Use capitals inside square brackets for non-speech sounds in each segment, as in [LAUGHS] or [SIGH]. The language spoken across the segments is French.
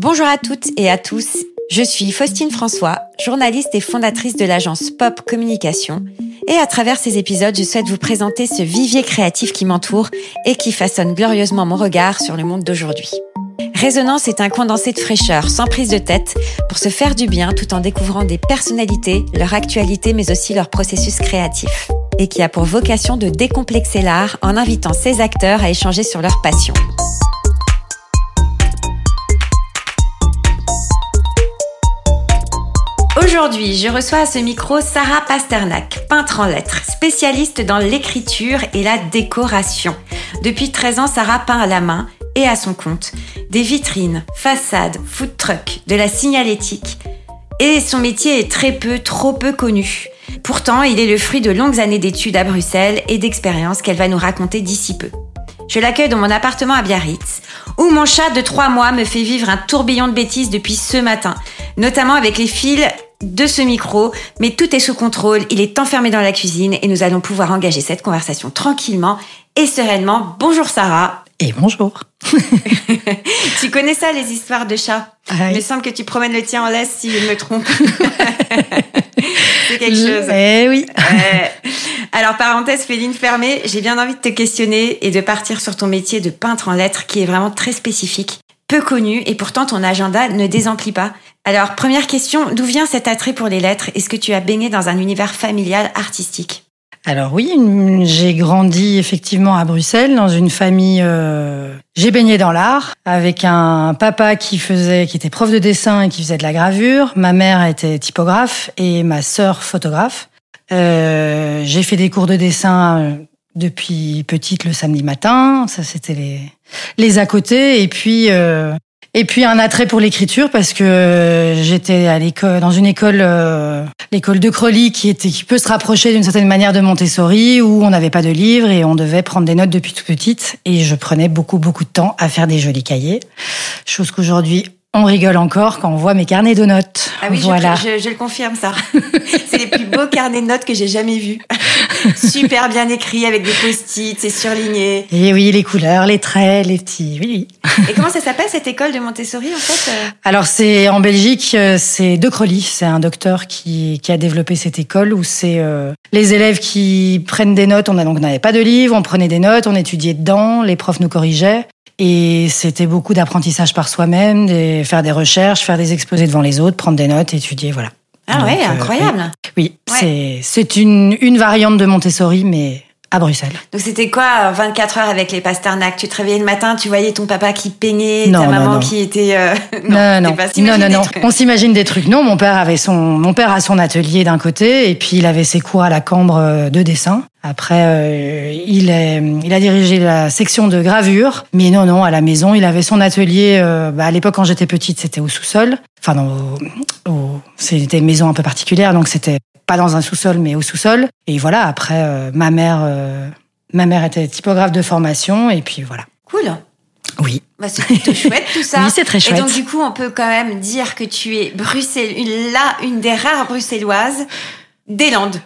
Bonjour à toutes et à tous. Je suis Faustine François, journaliste et fondatrice de l'agence Pop Communication. Et à travers ces épisodes, je souhaite vous présenter ce vivier créatif qui m'entoure et qui façonne glorieusement mon regard sur le monde d'aujourd'hui. Résonance est un condensé de fraîcheur, sans prise de tête, pour se faire du bien tout en découvrant des personnalités, leur actualité, mais aussi leur processus créatif. Et qui a pour vocation de décomplexer l'art en invitant ses acteurs à échanger sur leur passion. Aujourd'hui, je reçois à ce micro Sarah Pasternak, peintre en lettres, spécialiste dans l'écriture et la décoration. Depuis 13 ans, Sarah peint à la main et à son compte des vitrines, façades, food trucks, de la signalétique. Et son métier est très peu, trop peu connu. Pourtant, il est le fruit de longues années d'études à Bruxelles et d'expériences qu'elle va nous raconter d'ici peu. Je l'accueille dans mon appartement à Biarritz, où mon chat de trois mois me fait vivre un tourbillon de bêtises depuis ce matin, notamment avec les fils de ce micro, mais tout est sous contrôle, il est enfermé dans la cuisine et nous allons pouvoir engager cette conversation tranquillement et sereinement. Bonjour Sarah. Et bonjour. [LAUGHS] tu connais ça, les histoires de chats? Il me semble que tu promènes le tien en laisse si je me trompe. [LAUGHS] C'est quelque chose. Eh oui. Alors, parenthèse féline fermée, j'ai bien envie de te questionner et de partir sur ton métier de peintre en lettres qui est vraiment très spécifique, peu connu et pourtant ton agenda ne désemplit pas. Alors, première question, d'où vient cet attrait pour les lettres? Est-ce que tu as baigné dans un univers familial artistique? Alors oui, j'ai grandi effectivement à Bruxelles dans une famille. Euh, j'ai baigné dans l'art avec un papa qui faisait, qui était prof de dessin et qui faisait de la gravure. Ma mère était typographe et ma sœur photographe. Euh, j'ai fait des cours de dessin euh, depuis petite le samedi matin. Ça c'était les les à côté. Et puis euh, et puis un attrait pour l'écriture parce que j'étais à l'école dans une école euh, l'école de Crolly qui était qui peut se rapprocher d'une certaine manière de Montessori où on n'avait pas de livres et on devait prendre des notes depuis tout petite. Et je prenais beaucoup beaucoup de temps à faire des jolis cahiers. Chose qu'aujourd'hui on rigole encore quand on voit mes carnets de notes. Ah oui, voilà. je, je, le confirme ça. [LAUGHS] c'est les plus beaux carnets de notes que j'ai jamais vus. [LAUGHS] Super bien écrits avec des post-it, c'est surligné. Et oui, les couleurs, les traits, les petits. Oui, oui. Et comment ça s'appelle cette école de Montessori en fait euh Alors c'est en Belgique, euh, c'est De Crolly, c'est un docteur qui, qui a développé cette école où c'est euh, les élèves qui prennent des notes. On a donc n'avait pas de livres, on prenait des notes, on étudiait dedans, les profs nous corrigeaient. Et c'était beaucoup d'apprentissage par soi-même, de faire des recherches, faire des exposés devant les autres, prendre des notes, étudier, voilà. Ah ouais, incroyable. oui, c'est c'est une une variante de Montessori, mais à Bruxelles. Donc c'était quoi 24 heures avec les Pasternak? Tu te réveillais le matin, tu voyais ton papa qui peignait, ta maman qui était euh... [LAUGHS] non, non, non, non, non, On s'imagine des trucs. Non, mon père avait son mon père a son atelier d'un côté et puis il avait ses cours à la Cambre euh, de dessin. Après, euh, il, est, il a dirigé la section de gravure, mais non, non, à la maison, il avait son atelier. Euh, bah, à l'époque, quand j'étais petite, c'était au sous-sol. Enfin, non, au, c'était une maison un peu particulière, donc c'était pas dans un sous-sol, mais au sous-sol. Et voilà. Après, euh, ma mère, ma mère était typographe de formation, et puis voilà. Cool. Oui. Bah, c'est plutôt [LAUGHS] chouette tout ça. Oui, c'est très chouette. Et donc du coup, on peut quand même dire que tu es Bruxelles, là, une des rares bruxelloises des Landes.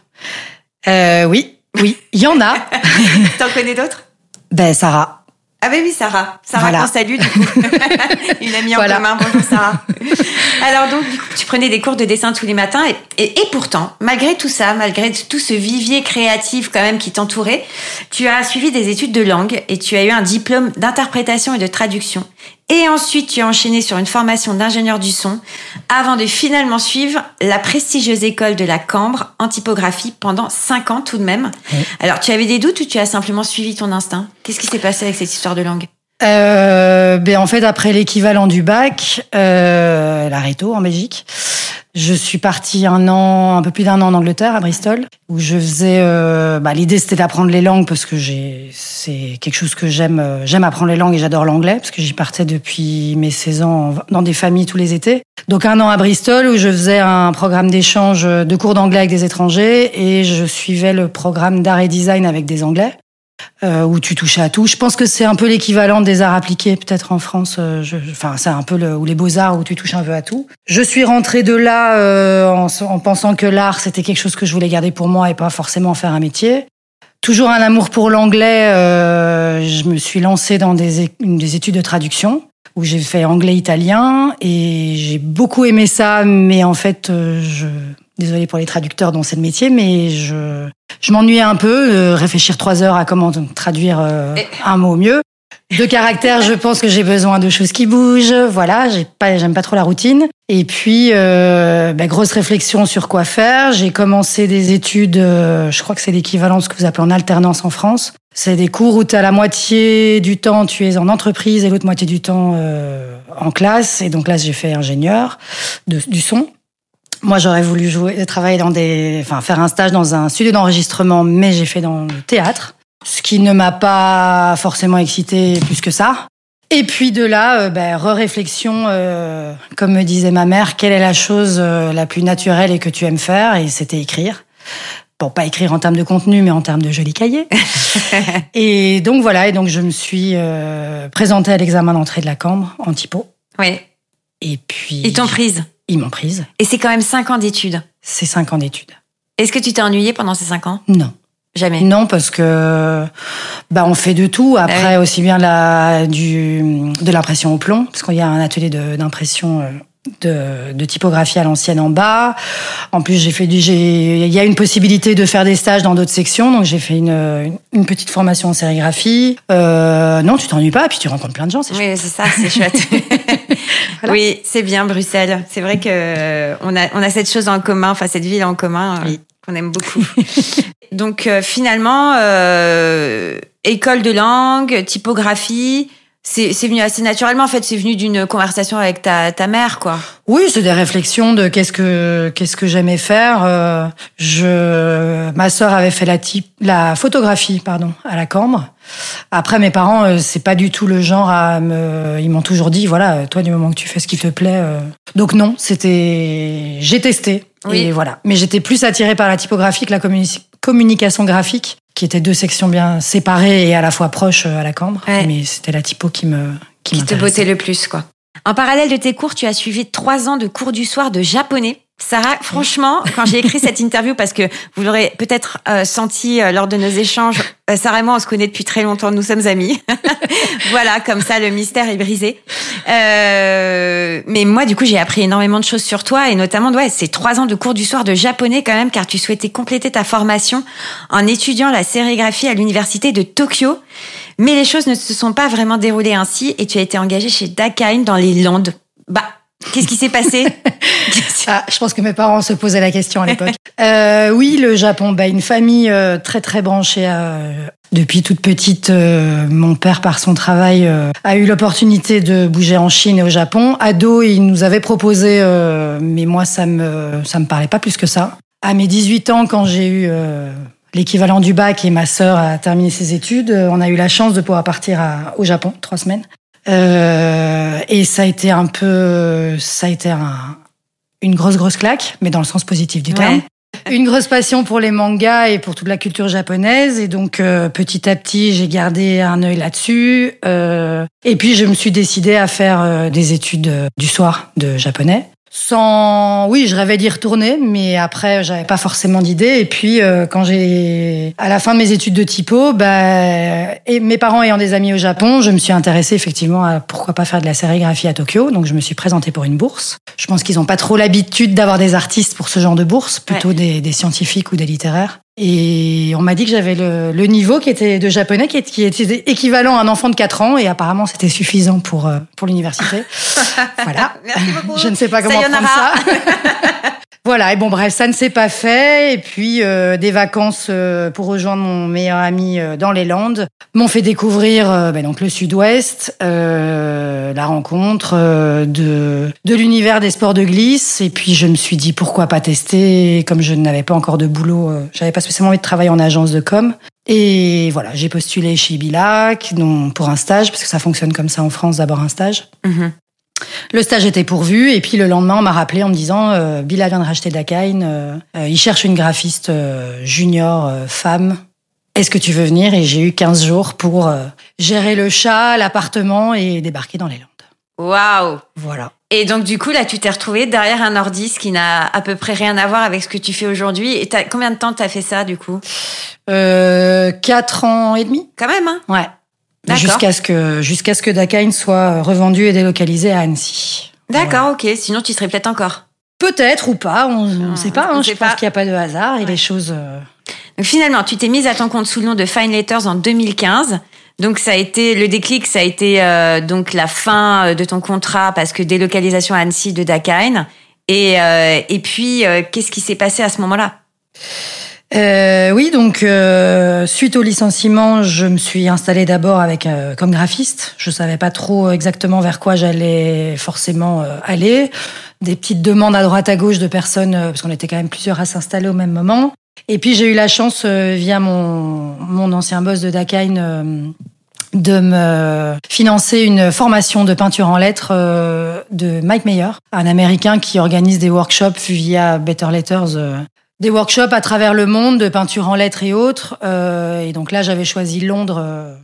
Euh, oui, oui, il y en a. [LAUGHS] T'en connais d'autres? Ben Sarah. Ah ben oui, Sarah. Sarah voilà. salue, du coup. [LAUGHS] Une amie en commun. Bonjour, Sarah. Alors donc, tu prenais des cours de dessin tous les matins et, et, et, pourtant, malgré tout ça, malgré tout ce vivier créatif quand même qui t'entourait, tu as suivi des études de langue et tu as eu un diplôme d'interprétation et de traduction. Et ensuite, tu as enchaîné sur une formation d'ingénieur du son avant de finalement suivre la prestigieuse école de la Cambre en typographie pendant cinq ans tout de même. Oui. Alors, tu avais des doutes ou tu as simplement suivi ton instinct? Qu'est-ce qui s'est passé avec cette histoire de langue? Euh, ben en fait, après l'équivalent du bac, euh, la Réto en Belgique, je suis partie un an, un peu plus d'un an en Angleterre, à Bristol, où je faisais. Euh, bah, L'idée c'était d'apprendre les langues parce que j'ai, c'est quelque chose que j'aime. Euh, j'aime apprendre les langues et j'adore l'anglais parce que j'y partais depuis mes 16 ans dans des familles tous les étés. Donc un an à Bristol où je faisais un programme d'échange de cours d'anglais avec des étrangers et je suivais le programme d'art et design avec des Anglais euh, où tu touchais à tout. Je pense que c'est un peu l'équivalent des arts appliqués, peut-être en France. Euh, je, enfin, c'est un peu le, ou les beaux arts où tu touches un peu à tout. Je suis rentrée de là euh, en, en, pensant que l'art c'était quelque chose que je voulais garder pour moi et pas forcément faire un métier. Toujours un amour pour l'anglais. Euh, je me suis lancée dans des, des études de traduction où j'ai fait anglais-italien et j'ai beaucoup aimé ça, mais en fait, euh, je désolée pour les traducteurs dont c'est le métier, mais je je m'ennuyais un peu, de réfléchir trois heures à comment traduire euh, un mot au mieux. De caractère, je pense que j'ai besoin de choses qui bougent. Voilà, j'ai pas, j'aime pas trop la routine. Et puis, euh, bah, grosse réflexion sur quoi faire. J'ai commencé des études, euh, je crois que c'est l'équivalent de ce que vous appelez en alternance en France. C'est des cours où tu as la moitié du temps, tu es en entreprise et l'autre moitié du temps euh, en classe. Et donc là, j'ai fait ingénieur de, du son. Moi, j'aurais voulu jouer, travailler dans des, enfin, faire un stage dans un studio d'enregistrement, mais j'ai fait dans le théâtre ce qui ne m'a pas forcément excité plus que ça. Et puis de là, euh, ben, re-réflexion, euh, comme me disait ma mère, quelle est la chose euh, la plus naturelle et que tu aimes faire? Et c'était écrire. Bon, pas écrire en termes de contenu, mais en termes de joli cahier. [LAUGHS] et donc voilà, et donc je me suis euh, présentée à l'examen d'entrée de la Cambre en typo. Oui. Et puis... Ils t'ont prise Ils m'ont prise. Et c'est quand même cinq ans d'études. C'est cinq ans d'études. Est-ce que tu t'es ennuyée pendant ces cinq ans? Non. Jamais. Non, parce que bah on fait de tout. Après, aussi bien la du de l'impression au plomb, parce qu'il y a un atelier d'impression euh, de, de, typographie à l'ancienne en bas. En plus, j'ai fait du, il y a une possibilité de faire des stages dans d'autres sections, donc j'ai fait une, une petite formation en sérigraphie. Euh, non, tu t'ennuies pas, et puis tu rencontres plein de gens, c'est Oui, c'est ça, c'est chouette. [LAUGHS] voilà. Oui, c'est bien Bruxelles. C'est vrai que on a, on a cette chose en commun, enfin cette ville en commun. Oui qu'on aime beaucoup. [LAUGHS] Donc euh, finalement, euh, école de langue, typographie, c'est venu assez naturellement. En fait, c'est venu d'une conversation avec ta, ta mère, quoi. Oui, c'est des réflexions de qu'est-ce que qu'est-ce que j'aimais faire. Euh, je, ma sœur avait fait la type, la photographie, pardon, à la Cambre. Après, mes parents, euh, c'est pas du tout le genre à me. Ils m'ont toujours dit, voilà, toi, du moment que tu fais ce qui te plaît. Euh. Donc non, c'était. J'ai testé. Oui. Et voilà. Mais j'étais plus attirée par la typographie que la communication graphique qui étaient deux sections bien séparées et à la fois proches euh, à la cambre. Ouais. Mais c'était la typo qui me qui, qui te bottait le plus, quoi. En parallèle de tes cours, tu as suivi trois ans de cours du soir de japonais. Sarah, franchement, quand j'ai écrit cette interview, parce que vous l'aurez peut-être euh, senti euh, lors de nos échanges, euh, Sarah et moi, on se connaît depuis très longtemps, nous sommes amis. [LAUGHS] voilà, comme ça, le mystère est brisé. Euh, mais moi, du coup, j'ai appris énormément de choses sur toi, et notamment, ouais, ces trois ans de cours du soir de japonais quand même, car tu souhaitais compléter ta formation en étudiant la sérigraphie à l'université de Tokyo. Mais les choses ne se sont pas vraiment déroulées ainsi, et tu as été engagée chez Dakain dans les Landes. Bah, Qu'est-ce qui s'est passé [LAUGHS] ah, Je pense que mes parents se posaient la question à l'époque. [LAUGHS] euh, oui, le Japon, bah, une famille euh, très très branchée. Depuis toute petite, euh, mon père, par son travail, a eu l'opportunité de bouger en Chine et au Japon. Ado, il nous avait proposé, mais moi, ça me ça me parlait pas plus que ça. À mes 18 ans, quand j'ai eu l'équivalent du bac et ma sœur a terminé ses études, on a eu la chance de pouvoir partir à, au Japon trois semaines. Euh, et ça a été un peu, ça a été un, une grosse grosse claque, mais dans le sens positif du terme. Ouais. Une grosse passion pour les mangas et pour toute la culture japonaise, et donc euh, petit à petit j'ai gardé un œil là-dessus. Euh, et puis je me suis décidée à faire euh, des études euh, du soir de japonais. Sans, oui, je rêvais d'y retourner, mais après, j'avais pas forcément d'idée. Et puis, euh, quand j'ai, à la fin de mes études de typo, bah, et mes parents ayant des amis au Japon, je me suis intéressée effectivement à pourquoi pas faire de la sérigraphie à Tokyo. Donc, je me suis présentée pour une bourse. Je pense qu'ils ont pas trop l'habitude d'avoir des artistes pour ce genre de bourse, plutôt ouais. des, des scientifiques ou des littéraires. Et on m'a dit que j'avais le, le, niveau qui était de japonais qui, qui était équivalent à un enfant de 4 ans et apparemment c'était suffisant pour euh, pour l'université. [LAUGHS] voilà. Merci beaucoup. Je ne sais pas comment prendre ça. [LAUGHS] voilà, et bon bref, ça ne s'est pas fait et puis euh, des vacances euh, pour rejoindre mon meilleur ami euh, dans les Landes m'ont fait découvrir ben, donc le Sud-Ouest, euh, la rencontre de de l'univers des sports de glisse et puis je me suis dit pourquoi pas tester comme je n'avais pas encore de boulot, j'avais pas spécialement envie de travailler en agence de com. Et voilà, j'ai postulé chez Bilac pour un stage, parce que ça fonctionne comme ça en France, d'abord un stage. -hmm. Le stage était pourvu et puis le lendemain on m'a rappelé en me disant euh, Bill vient de racheter Dakain, euh, euh, il cherche une graphiste euh, junior femme. Est-ce que tu veux venir? Et j'ai eu 15 jours pour gérer le chat, l'appartement et débarquer dans les Landes. Waouh Voilà. Et donc du coup là tu t'es retrouvée derrière un ordi qui n'a à peu près rien à voir avec ce que tu fais aujourd'hui. Et as, combien de temps t'as fait ça du coup? Euh, Quatre ans et demi. Quand même hein? Ouais. Jusqu'à ce que jusqu'à ce que Dakain soit revendu et délocalisé à Annecy. D'accord, ok. Sinon, tu serais peut-être encore. Peut-être ou pas, on ne sait pas. Hein. je pense qu'il n'y a pas de hasard et les choses. Donc finalement, tu t'es mise à ton compte sous le nom de Fine Letters en 2015. Donc ça a été le déclic, ça a été euh, donc la fin euh, de ton contrat parce que délocalisation à Annecy de Dakine. Et euh, et puis qu'est-ce qui s'est passé à ce moment-là? Oui, donc suite au licenciement, je me suis installée d'abord avec comme graphiste. Je savais pas trop exactement vers quoi j'allais forcément aller. Des petites demandes à droite à gauche de personnes parce qu'on était quand même plusieurs à s'installer au même moment. Et puis j'ai eu la chance via mon mon ancien boss de Dakine de me financer une formation de peinture en lettres euh, de Mike Mayer, un Américain qui organise des workshops via Better Letters, euh, des workshops à travers le monde de peinture en lettres et autres. Euh, et donc là, j'avais choisi Londres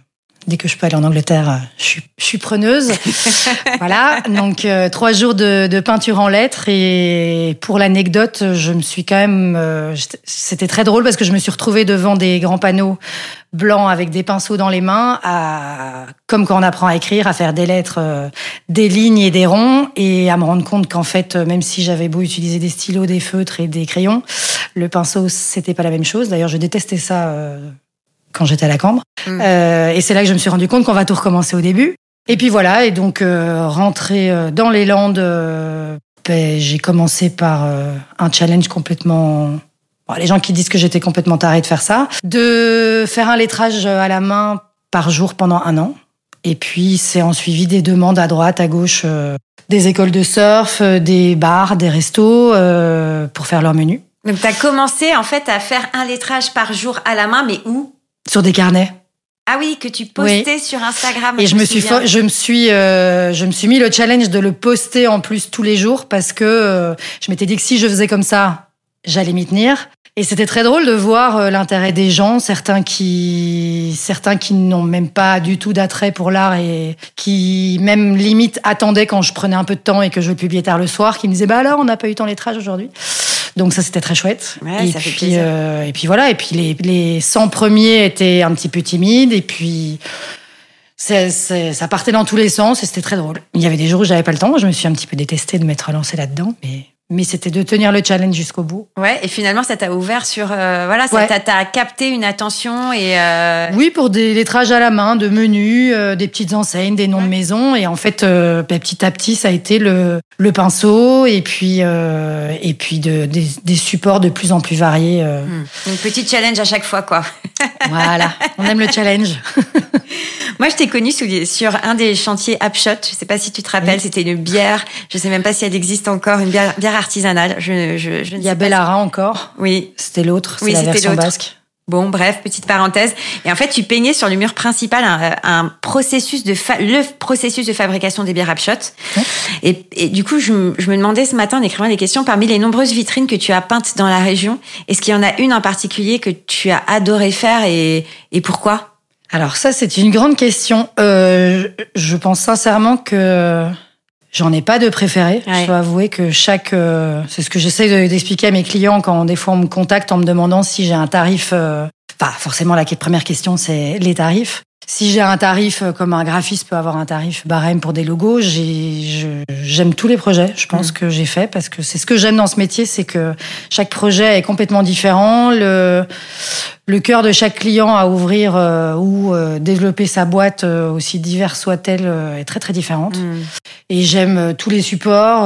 dès que je peux aller en Angleterre, euh, je suis, je suis preneuse. [LAUGHS] voilà, donc euh, trois jours de, de, peinture en lettres et pour l'anecdote, je me suis quand même, euh, c'était très drôle parce que je me suis retrouvée devant des grands panneaux blancs avec des pinceaux dans les mains, à, comme quand on apprend à écrire, à faire des lettres, des lignes et des ronds, et à me rendre compte qu'en fait, même si j'avais beau utiliser des stylos, des feutres et des crayons, le pinceau c'était pas la même chose. D'ailleurs, je détestais ça quand j'étais à la Cambre. Mm. Euh, et c'est là que je me suis rendu compte qu'on va tout recommencer au début. Et puis voilà, et donc euh, rentrer euh, dans les Landes, euh, ben, j'ai commencé par un challenge complètement... Bon, les gens qui disent que j'étais complètement tarée de faire ça, de faire un lettrage à la main par jour pendant un an. Et puis c'est en suivi des demandes à droite, à gauche, des écoles de surf, des bars, des restos pour faire leur menu. Donc tu as commencé en fait à faire un lettrage par jour à la main, mais où? Sur des carnets. Ah oui, que tu postais sur Instagram. Et je, me suis, je me suis, euh, je me suis mis le challenge de le poster en plus tous les jours parce que euh, je m'étais dit que si je faisais comme ça, j'allais m'y tenir. Et c'était très drôle de voir euh, l'intérêt des gens, certains qui, certains qui n'ont même pas du tout d'attrait pour l'art et qui même limite attendaient quand je prenais un peu de temps et que je le publiais tard le soir, qui me disaient bah alors on n'a pas eu ton lettrage aujourd'hui. Donc ça, c'était très chouette. et, puis, euh, et puis voilà, et puis les, les 100 premiers étaient un petit peu timides, et puis ça partait dans tous les sens, et c'était très drôle. Il y avait des jours où j'avais pas le temps, je me suis un petit peu détestée de m'être lancée là-dedans, mais mais c'était de tenir le challenge jusqu'au bout. Ouais, et finalement, ça t'a ouvert sur, euh, voilà, ça t'a capté une attention et. Euh... Oui, pour des lettrages à la main, de menus, euh, des petites enseignes, des noms de maisons, et en fait, ben, petit à petit, ça a été le, le pinceau, et puis et puis de, des, des, supports de plus en plus variés. Une petite challenge à chaque fois, quoi. [LAUGHS] voilà, on aime le challenge. [LAUGHS] Moi, je t'ai connu sur un des chantiers Upshot. Je sais pas si tu te rappelles, c'était une bière. Je sais même pas si elle existe encore, une bière, bière artisanale. Je, je, je Il y a Bellara encore. Oui. C'était l'autre. Oui, c'était l'autre. basque. Bon, bref, petite parenthèse. Et en fait, tu peignais sur le mur principal un, un processus de le processus de fabrication des bières Upshot. Et, et, du coup, je, je, me demandais ce matin en écrivant des questions parmi les nombreuses vitrines que tu as peintes dans la région, est-ce qu'il y en a une en particulier que tu as adoré faire et, et pourquoi? Alors ça, c'est une grande question. Euh, je pense sincèrement que j'en ai pas de préféré. Je dois avouer que chaque, euh, c'est ce que j'essaie d'expliquer à mes clients quand des fois on me contacte en me demandant si j'ai un tarif. Euh, enfin, forcément, la première question, c'est les tarifs. Si j'ai un tarif euh, comme un graphiste peut avoir un tarif barème pour des logos, j'aime tous les projets. Je pense mm. que j'ai fait parce que c'est ce que j'aime dans ce métier, c'est que chaque projet est complètement différent. Le le cœur de chaque client à ouvrir euh, ou euh, développer sa boîte, aussi diverse soit-elle, est très très différente. Mm. Et j'aime tous les supports.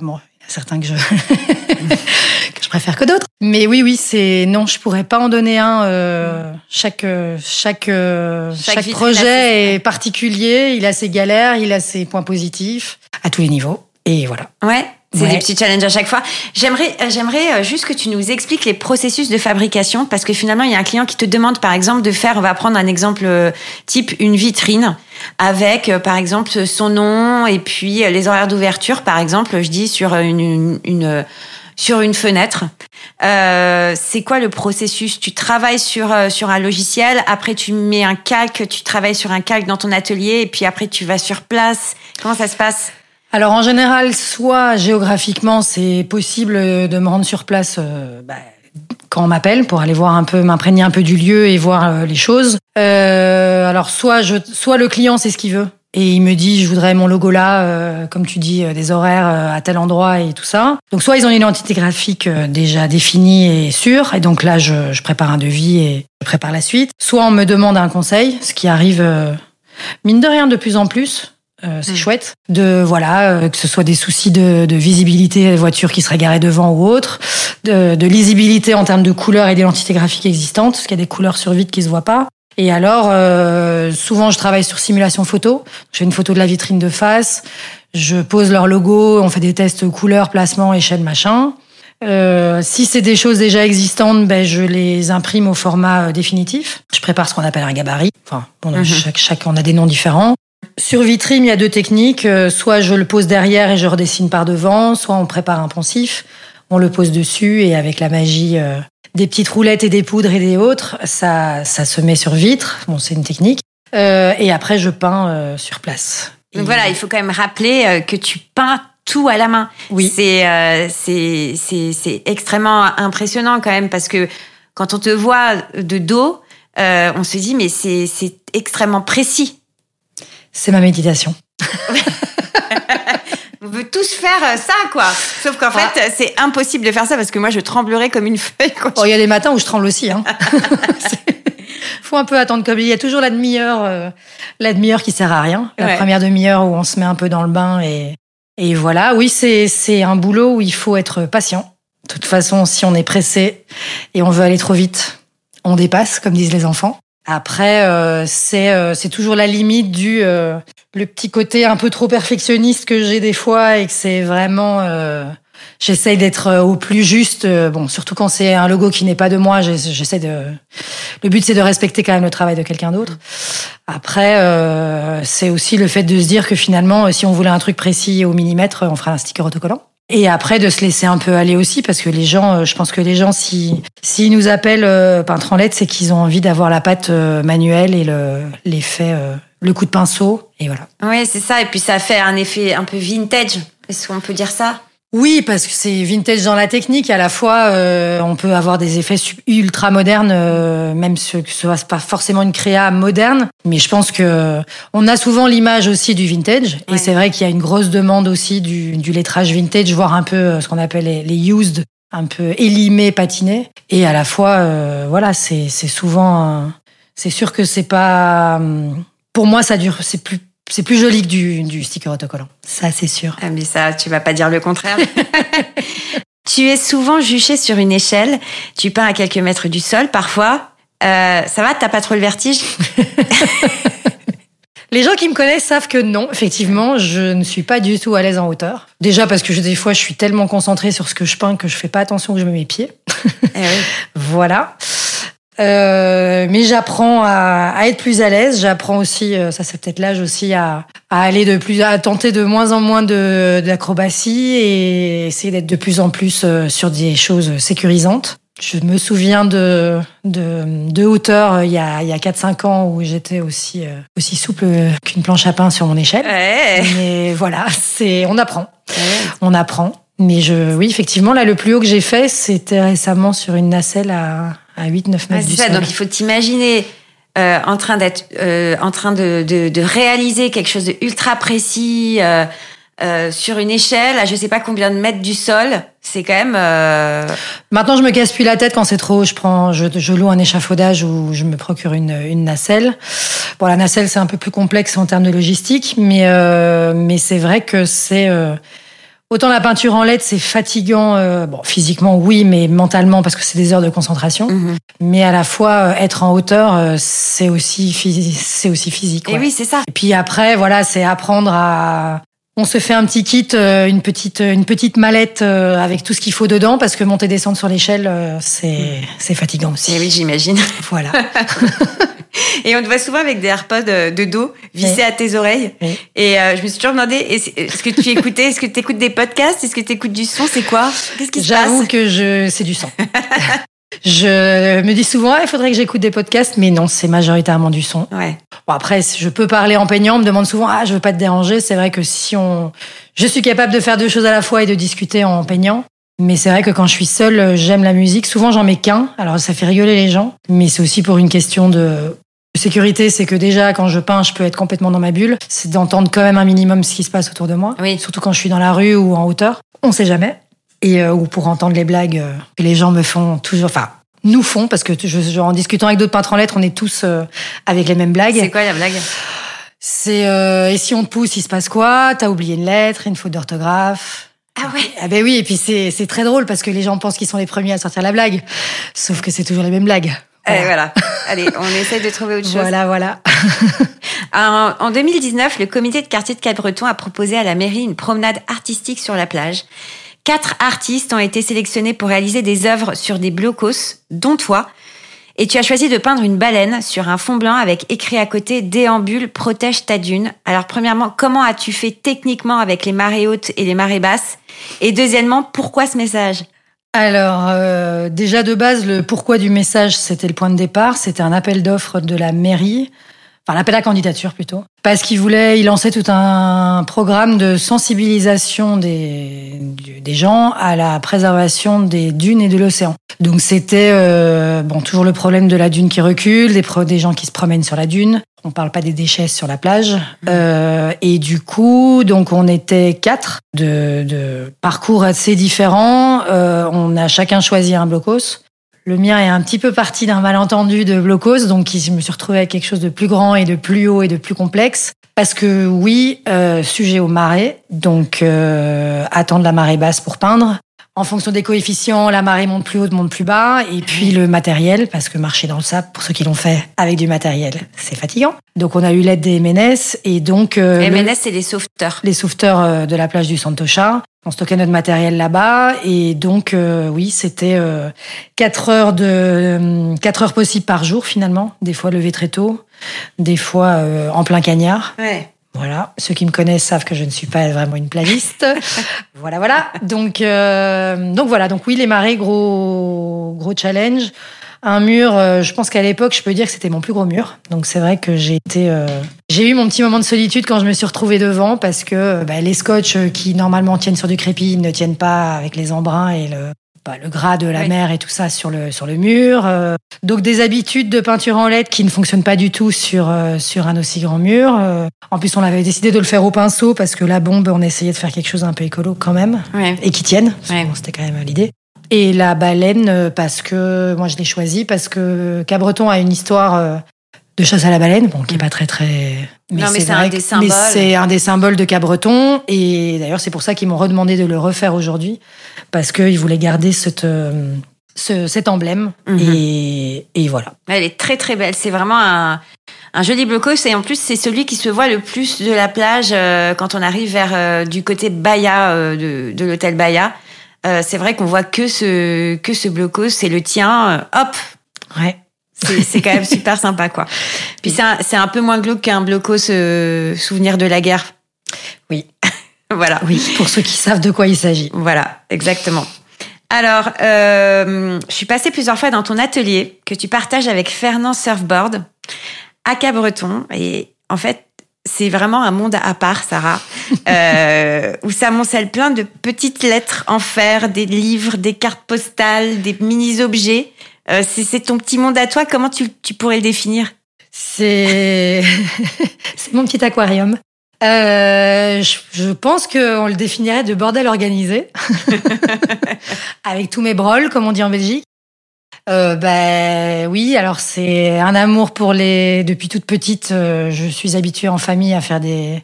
bon, il y a certains [LAUGHS] que je préfère que d'autres. Mais oui, oui, c'est non, je pourrais pas en donner un. Euh, chaque chaque euh, chaque, projet est particulier. Il a ses galères, il a ses points positifs à tous les niveaux. Et voilà. Ouais. C'est des petits challenges à chaque fois. J'aimerais, euh, j'aimerais juste que tu nous expliques les processus de fabrication parce que finalement, il y a un client qui te demande, par exemple, de faire, on va prendre un exemple type, une vitrine avec, par exemple, son nom et puis les horaires d'ouverture, par exemple, je dis sur une, une, une sur une fenêtre. Euh, c'est quoi le processus? Tu travailles sur euh, sur un logiciel, après tu mets un calque, tu travailles sur un calque dans ton atelier, et puis après tu vas sur place. Comment ça se passe? Alors en général, soit géographiquement, c'est possible de me rendre sur place euh, bah, quand on m'appelle pour aller voir un peu, m'imprégner un peu du lieu et voir euh, les choses. Euh, alors soit je, soit le client sait ce qu'il veut et il me dit je voudrais mon logo là, euh, comme tu dis, euh, des horaires euh, à tel endroit et tout ça. Donc soit ils ont une identité graphique euh, déjà définie et sûre et donc là je, je prépare un devis et je prépare la suite. Soit on me demande un conseil, ce qui arrive euh, mine de rien de plus en plus. Euh, c'est Mm. chouette de voilà euh, que ce soit des soucis de, de visibilité des voitures qui seraient garées devant ou autre de, de lisibilité en termes de couleurs et d'identité graphique existante parce qu'il y a des couleurs sur vide qui se voient pas et alors euh, souvent je travaille sur simulation photo je fais une photo de la vitrine de face je pose leur logo on fait des tests couleurs placement échelle machin euh, si c'est des choses déjà existantes, ben je les imprime au format euh, définitif. Je prépare ce qu'on appelle un gabarit. Enfin, on a Mhm. chaque, chaque, on a des noms différents. Sur vitrine, il y a deux techniques. Euh, Soit je le pose derrière et je redessine par devant, soit on prépare un poncif, on le pose dessus et avec la magie euh, des petites roulettes et des poudres et des autres, ça, ça se met sur vitre. Bon, c'est une technique. Euh, et après, je peins euh, sur place. Donc Et- voilà, il faut quand même rappeler que tu peins tout à la main. Oui. C'est c'est c'est c'est extrêmement impressionnant quand même parce que quand on te voit de dos, on se dit mais c'est c'est extrêmement précis. C'est ma méditation. [LAUGHS] On veut tous faire euh, ça quoi. Sauf qu'en Ah. fait, c'est impossible de faire ça parce que moi je tremblerais comme une feuille Oh, il y a des matins où je tremble aussi. Hein. [LAUGHS] Faut un peu attendre comme il y a toujours la demi-heure, euh, la demi-heure qui sert à rien. La Ouais. première demi-heure où on se met un peu dans le bain et et voilà. Oui, c'est c'est un boulot où il faut être patient. De toute façon, si on est pressé et on veut aller trop vite, on dépasse, comme disent les enfants. Après, euh, c'est euh, c'est toujours la limite du euh, le petit côté un peu trop perfectionniste que j'ai des fois et que c'est vraiment euh, j'essaye d'être euh, au plus juste. euh, Bon, surtout quand c'est un logo qui n'est pas de moi, j'essaie de. Le but c'est de respecter quand même le travail de quelqu'un d'autre. Après, c'est aussi le fait de se dire que finalement, si on voulait un truc précis au millimètre, on ferait un sticker autocollant. Et après de se laisser un peu aller aussi parce que les gens, euh, je pense que les gens, si s'ils nous appellent euh, peintre en lettres, c'est qu'ils ont envie d'avoir la pâte euh, manuelle et le l'effet, euh, le coup de pinceau et voilà. Oui, c'est ça. Et puis ça fait un effet un peu vintage. Est-ce qu'on peut dire ça? Oui, parce que c'est vintage dans la technique. À la fois, euh, on peut avoir des effets ultra modernes, euh, même ce que ce soit pas forcément une créa moderne. Mais je pense que on a souvent l'image aussi du vintage. Ouais. Et c'est vrai qu'il y a une grosse demande aussi du, du lettrage vintage, voire un peu euh, ce qu'on appelle les, les used, un peu élimés, patinés. Et à la fois, euh, voilà, c'est souvent. C'est sûr que c'est pas. hum, Pour moi, ça dure. C'est plus. C'est plus joli que du, du sticker autocollant. Ça, c'est sûr. Ah, mais ça, tu vas pas dire le contraire. [LAUGHS] tu es souvent juché sur une échelle. Tu peins à quelques mètres du sol parfois. Euh, ça va, t'as pas trop le vertige? [LAUGHS] Les gens qui me connaissent savent que non, effectivement, je ne suis pas du tout à l'aise en hauteur. Déjà parce que je- des fois, je suis tellement concentrée sur ce que je peins que je fais pas attention que je mets mes pieds. Eh oui. [LAUGHS] Voilà. Euh, mais j'apprends à, à être plus à l'aise. J'apprends aussi, euh, ça c'est peut-être l'âge aussi, à, à aller de plus, à tenter de moins en moins de d'acrobatie et essayer d'être de plus en plus euh, sur des choses sécurisantes. Je me souviens de de, de hauteur il y a il y a quatre cinq ans où j'étais aussi aussi souple qu'une planche à pain sur mon échelle. Ouais. Mais voilà, c'est on apprend, Ouais. on apprend. Mais je, oui, effectivement, là, le plus haut que j'ai fait, c'était récemment sur une nacelle à, à 8-9 mètres Ouais, du ça. sol. Donc il faut t'imaginer euh, en train d'être, euh, en train de, de, de réaliser quelque chose de ultra précis euh, sur une échelle à je sais pas combien de mètres du sol. C'est quand même. Maintenant, je me casse plus la tête quand c'est trop haut. Je prends, je, je loue un échafaudage ou je me procure une, une nacelle. Bon, la nacelle, c'est un peu plus complexe en termes de logistique, mais, mais c'est vrai que c'est, autant la peinture en LED, c'est fatigant, euh, bon, physiquement, oui, mais mentalement, parce que c'est des heures de concentration. mhm. Mais à la fois, euh, être en hauteur, euh, c'est aussi, c'est aussi physique. Et oui, c'est ça. Et puis après, voilà, c'est apprendre à. On se fait un petit kit, euh, une petite, une petite mallette euh, avec tout ce qu'il faut dedans, parce que monter descendre sur l'échelle, euh, c'est, c'est fatigant aussi. Et oui, j'imagine. Voilà. [LAUGHS] Et on te voit souvent avec des AirPods de dos vissés Oui. à tes oreilles. Oui. Et euh, je me suis toujours demandé, est-ce que tu écoutais, est-ce que tu écoutes des podcasts, est-ce que tu écoutes du son, c'est quoi? Qu'est-ce qui se J'avoue passe? que je, c'est du sang. [LAUGHS] je me dis souvent, Ah, il faudrait que j'écoute des podcasts, mais non, c'est majoritairement du son. Ouais. Bon, après, je peux parler en peignant, on me demande souvent, ah, je veux pas te déranger. C'est vrai que si on, je suis capable de faire deux choses à la fois et de discuter en peignant. Mais c'est vrai que quand je suis seule, j'aime la musique. Souvent, j'en mets qu'un. Alors, ça fait rigoler les gens. Mais c'est aussi pour une question de sécurité. C'est que déjà, quand je peins, je peux être complètement dans ma bulle. C'est d'entendre quand même un minimum ce qui se passe autour de moi. Oui. Surtout quand je suis dans la rue ou en hauteur. On sait jamais. Et euh, ou pour entendre les blagues euh, que les gens me font toujours. Enfin, nous font parce que je, je- en discutant avec d'autres peintres en lettres, on est tous euh, avec les mêmes blagues. C'est quoi la blague? C'est euh, et si on te pousse, il se passe quoi? T'as oublié une lettre, une faute d'orthographe? Ah ouais Ah ben oui, et puis c'est c'est très drôle parce que les gens pensent qu'ils sont les premiers à sortir la blague, sauf que c'est toujours les mêmes blagues. Allez, voilà. Allez, on [LAUGHS] essaie de trouver autre chose. Voilà, voilà. [LAUGHS] En, en 2019, le comité de quartier de Cabreton a proposé à la mairie une promenade artistique sur la plage. Quatre artistes ont été sélectionnés pour réaliser des œuvres sur des blocos, dont toi. Et tu as choisi de peindre une baleine sur un fond blanc avec écrit à côté Déambule, protège ta dune. Alors, premièrement, comment as-tu fait techniquement avec les marées hautes et les marées basses? Et deuxièmement, pourquoi ce message? Alors, euh, déjà de base, le pourquoi du message, c'était le point de départ. C'était un appel d'offres de la mairie, enfin l'appel à candidature plutôt, parce qu'il voulait, il lançait tout un programme de sensibilisation des, des gens à la préservation des dunes et de l'océan. Donc c'était euh, bon toujours le problème de la dune qui recule, des, pro- des gens qui se promènent sur la dune. On parle pas des déchets sur la plage. Euh, et du coup, donc on était quatre de, de parcours assez différents. Euh, on a chacun choisi un blocos. Le mien est un petit peu parti d'un malentendu de blocos, donc je me suis retrouvée avec quelque chose de plus grand et de plus haut et de plus complexe. Parce que oui, euh, sujet aux marées, donc euh, attendre la marée basse pour peindre. En fonction des coefficients, la marée monte plus haut, monte plus bas. Et puis le matériel, parce que marcher dans le sable, pour ceux qui l'ont fait avec du matériel, c'est fatigant. Donc on a eu l'aide des MNS et donc euh, le- MNS, c'est les sauveteurs. les sauveteurs euh, de la plage du Santocha. On stockait notre matériel là-bas et donc euh, oui, c'était euh, quatre heures de euh, quatre heures possibles par jour finalement. Des fois levé très tôt, des fois euh, en plein cagnard. Ouais. Voilà, ceux qui me connaissent savent que je ne suis pas vraiment une planiste. [LAUGHS] voilà, voilà. Donc, euh, donc voilà. Donc oui, les marées, gros, gros challenge. Un mur, euh, je pense qu'à l'époque, je peux dire que c'était mon plus gros mur. Donc c'est vrai que j'ai été, euh, j'ai eu mon petit moment de solitude quand je me suis retrouvée devant parce que bah, les scotch euh, qui normalement tiennent sur du crépi ne tiennent pas avec les embruns et le, bah, le gras de la Oui. mer et tout ça sur le sur le mur. Euh, donc des habitudes de peinture en LED qui ne fonctionnent pas du tout sur euh, sur un aussi grand mur. Euh, en plus, on avait décidé de le faire au pinceau parce que la bombe, on essayait de faire quelque chose un peu écolo quand même Ouais. et qui tienne. Bon, C'était quand même l'idée. Et la baleine, euh, parce que moi je l'ai choisie parce que Cabreton a une histoire euh, de chasse à la baleine, bon, qui est pas très très. Non, mais c'est un des symboles. Mais c'est un des symboles de Cabreton, et d'ailleurs c'est pour ça qu'ils m'ont redemandé de le refaire aujourd'hui, parce qu'ils voulaient garder cette, euh, ce- cet emblème. Mhm. Et, et voilà. Elle est très très belle. C'est vraiment un, un joli blocos et en plus c'est celui qui se voit le plus de la plage euh, quand on arrive vers euh, du côté Bahia euh, de, de l'hôtel Bahia. Euh, c'est vrai qu'on voit que ce que ce blocos, c'est le tien. euh, hop, Ouais. c'est quand même [LAUGHS] super sympa quoi. Puis c'est un, c'est un peu moins glauque qu'un blocos euh, souvenir de la guerre. Oui. [LAUGHS] voilà. Oui, pour ceux qui savent de quoi il s'agit. Voilà, exactement. Alors, euh, je suis passée plusieurs fois dans ton atelier que tu partages avec Fernand Surfboard à Cabreton. Et en fait, c'est vraiment un monde à part, Sarah, [LAUGHS] euh, où s'amoncelle plein de petites lettres en fer, des livres, des cartes postales, des mini-objets. Euh, c'est c'est ton petit monde à toi. Comment tu, tu pourrais le définir? C'est [LAUGHS] c'est mon petit aquarium. Euh, je, je pense qu'on le définirait de bordel organisé, [LAUGHS] avec tous mes brols, comme on dit en Belgique. Euh, ben oui, alors c'est un amour pour les. Depuis toute petite, euh, je suis habituée en famille à faire des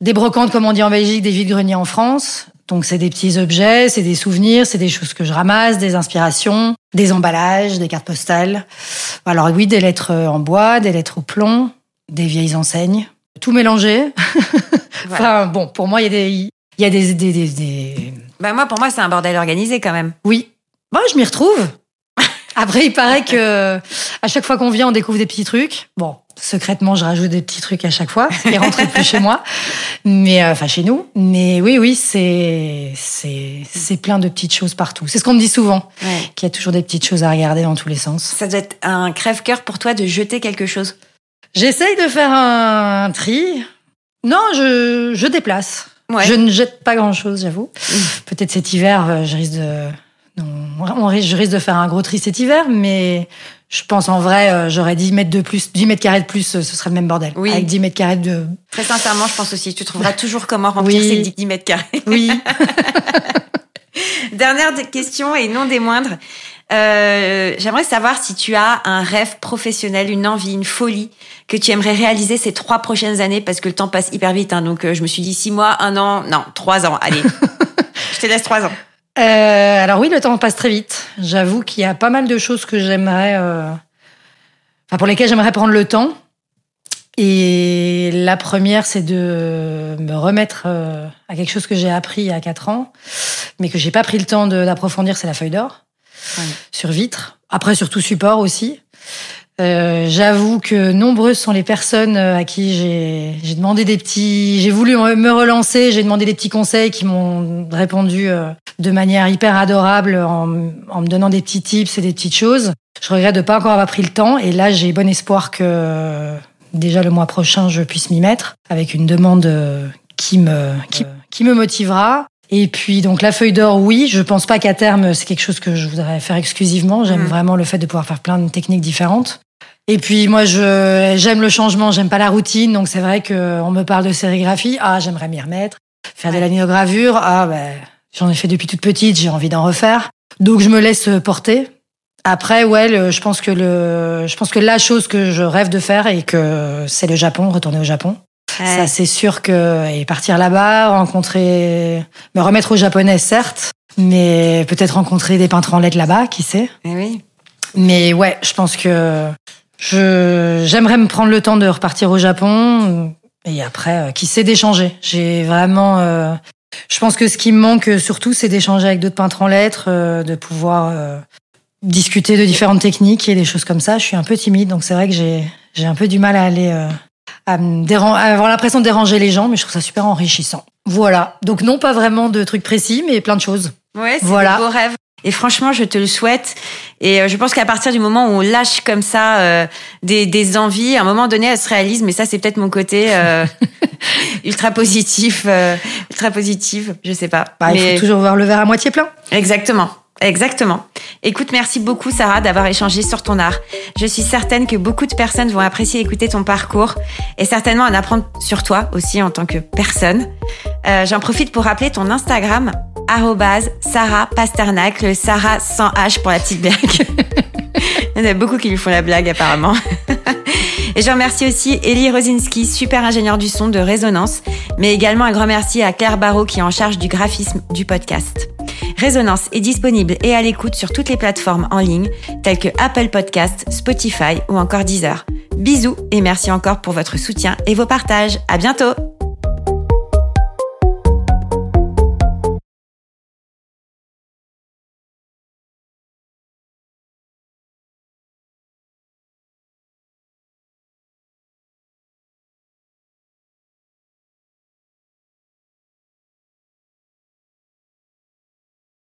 des brocantes, comme on dit en Belgique, des vides-greniers en France. Donc c'est des petits objets, c'est des souvenirs, c'est des choses que je ramasse, des inspirations, des emballages, des cartes postales. Alors oui, des lettres en bois, des lettres au plomb, des vieilles enseignes, tout mélangé. [LAUGHS] Voilà. Enfin bon, pour moi il y a des il y a des des, des, des- Bah moi, pour moi, c'est un bordel organisé quand même. oui. Moi je m'y retrouve. Après il paraît que à chaque fois qu'on vient on découvre des petits trucs. Bon, secrètement je rajoute des petits trucs à chaque fois, ce qui rentre plus chez moi, mais euh, enfin chez nous. Mais oui oui c'est c'est c'est plein de petites choses partout. C'est ce qu'on me dit souvent, Ouais. qu'il y a toujours des petites choses à regarder dans tous les sens. Ça doit être un crève-cœur pour toi de jeter quelque chose. J'essaye de faire un tri. Non, je, je déplace. Je ne jette pas grand-chose, j'avoue. Mmh. Peut-être cet hiver, euh, je risque de... Non, je risque de faire un gros tri cet hiver, mais je pense en vrai, euh, j'aurais 10 mètres de plus, 10 mètres carrés de plus, ce serait le même bordel. Oui. Avec 10 mètres carrés de. Très sincèrement, je pense aussi. Tu trouveras toujours comment remplir ces 10 mètres carrés. Oui. [LAUGHS] Dernière question et non des moindres. Euh, J'aimerais savoir si tu as un rêve professionnel, une envie, une folie que tu aimerais réaliser ces trois prochaines années parce que le temps passe hyper vite. Hein, donc euh, je me suis dit six mois, un an, non, trois ans. Allez, [LAUGHS] je te laisse trois ans. Euh, alors oui, le temps passe très vite. J'avoue qu'il y a pas mal de choses que j'aimerais, euh, enfin pour lesquelles j'aimerais prendre le temps. Et la première, c'est de me remettre euh, à quelque chose que j'ai appris il y a quatre ans, mais que j'ai pas pris le temps d'approfondir, c'est la feuille d'or sur vitre. Après, surtout support aussi. Euh, J'avoue que nombreuses sont les personnes euh, à qui j'ai demandé des petits, j'ai voulu me relancer, j'ai demandé des petits conseils qui m'ont répondu euh, de manière hyper adorable en, en, me donnant des petits tips et des petites choses. Je regrette de pas encore avoir pris le temps et là j'ai bon espoir que déjà le mois prochain je puisse m'y mettre avec une demande qui me qui, qui me motivera. Et puis donc la feuille d'or, oui, je pense pas qu'à terme c'est quelque chose que je voudrais faire exclusivement. J'aime mm. vraiment le fait de pouvoir faire plein de techniques différentes. Et puis moi, je j'aime le changement, j'aime pas la routine, donc c'est vrai que on me parle de sérigraphie. Ah, j'aimerais m'y remettre. Faire de la linogravure. Ah, ben j'en ai fait depuis toute petite, j'ai envie d'en refaire. Donc je me laisse porter. Après, ouais, je pense que le, je pense que la chose que je rêve de faire et que c'est le Japon, retourner au Japon. Ça, c'est sûr que et partir là-bas, rencontrer, me remettre au japonais, certes, mais peut-être rencontrer des peintres en lettres là-bas, qui sait. Oui. Mais ouais, je pense que je j'aimerais me prendre le temps de repartir au Japon et après euh, qui sait d'échanger. J'ai vraiment euh, je pense que ce qui me manque surtout c'est d'échanger avec d'autres peintres en lettres, euh, de pouvoir discuter de différentes techniques et des choses comme ça. Je suis un peu timide donc c'est vrai que j'ai j'ai un peu du mal à aller à, me à avoir l'impression de déranger les gens mais je trouve ça super enrichissant. Voilà. Donc non pas vraiment de trucs précis mais plein de choses. Ouais, c'est voilà. beau rêve. Et franchement, je te le souhaite. Et euh, je pense qu'à partir du moment où on lâche comme ça euh, des, des, envies, à un moment donné, elles se réalisent. Mais ça, c'est peut-être mon côté euh, [LAUGHS] ultra positif, ultra positive. Je sais pas. Bah, il faut toujours voir le verre à moitié plein. Exactement. Exactement. Écoute, merci beaucoup Sarah d'avoir échangé sur ton art. Je suis certaine que beaucoup de personnes vont apprécier écouter ton parcours et certainement en apprendre sur toi aussi en tant que personne. Euh, J'en profite pour rappeler ton Instagram Sarah Pasternak, le Sarah sans H pour la petite blague. [LAUGHS] Il y en a beaucoup qui lui font la blague apparemment. Et je remercie aussi Elie Rosinski, super ingénieur du son de Résonance, mais également un grand merci à Claire Barrault qui est en charge du graphisme du podcast. Résonance est disponible et à l'écoute sur toutes les plateformes en ligne telles que Apple Podcast, Spotify ou encore Deezer. Bisous et merci encore pour votre soutien et vos partages. À bientôt!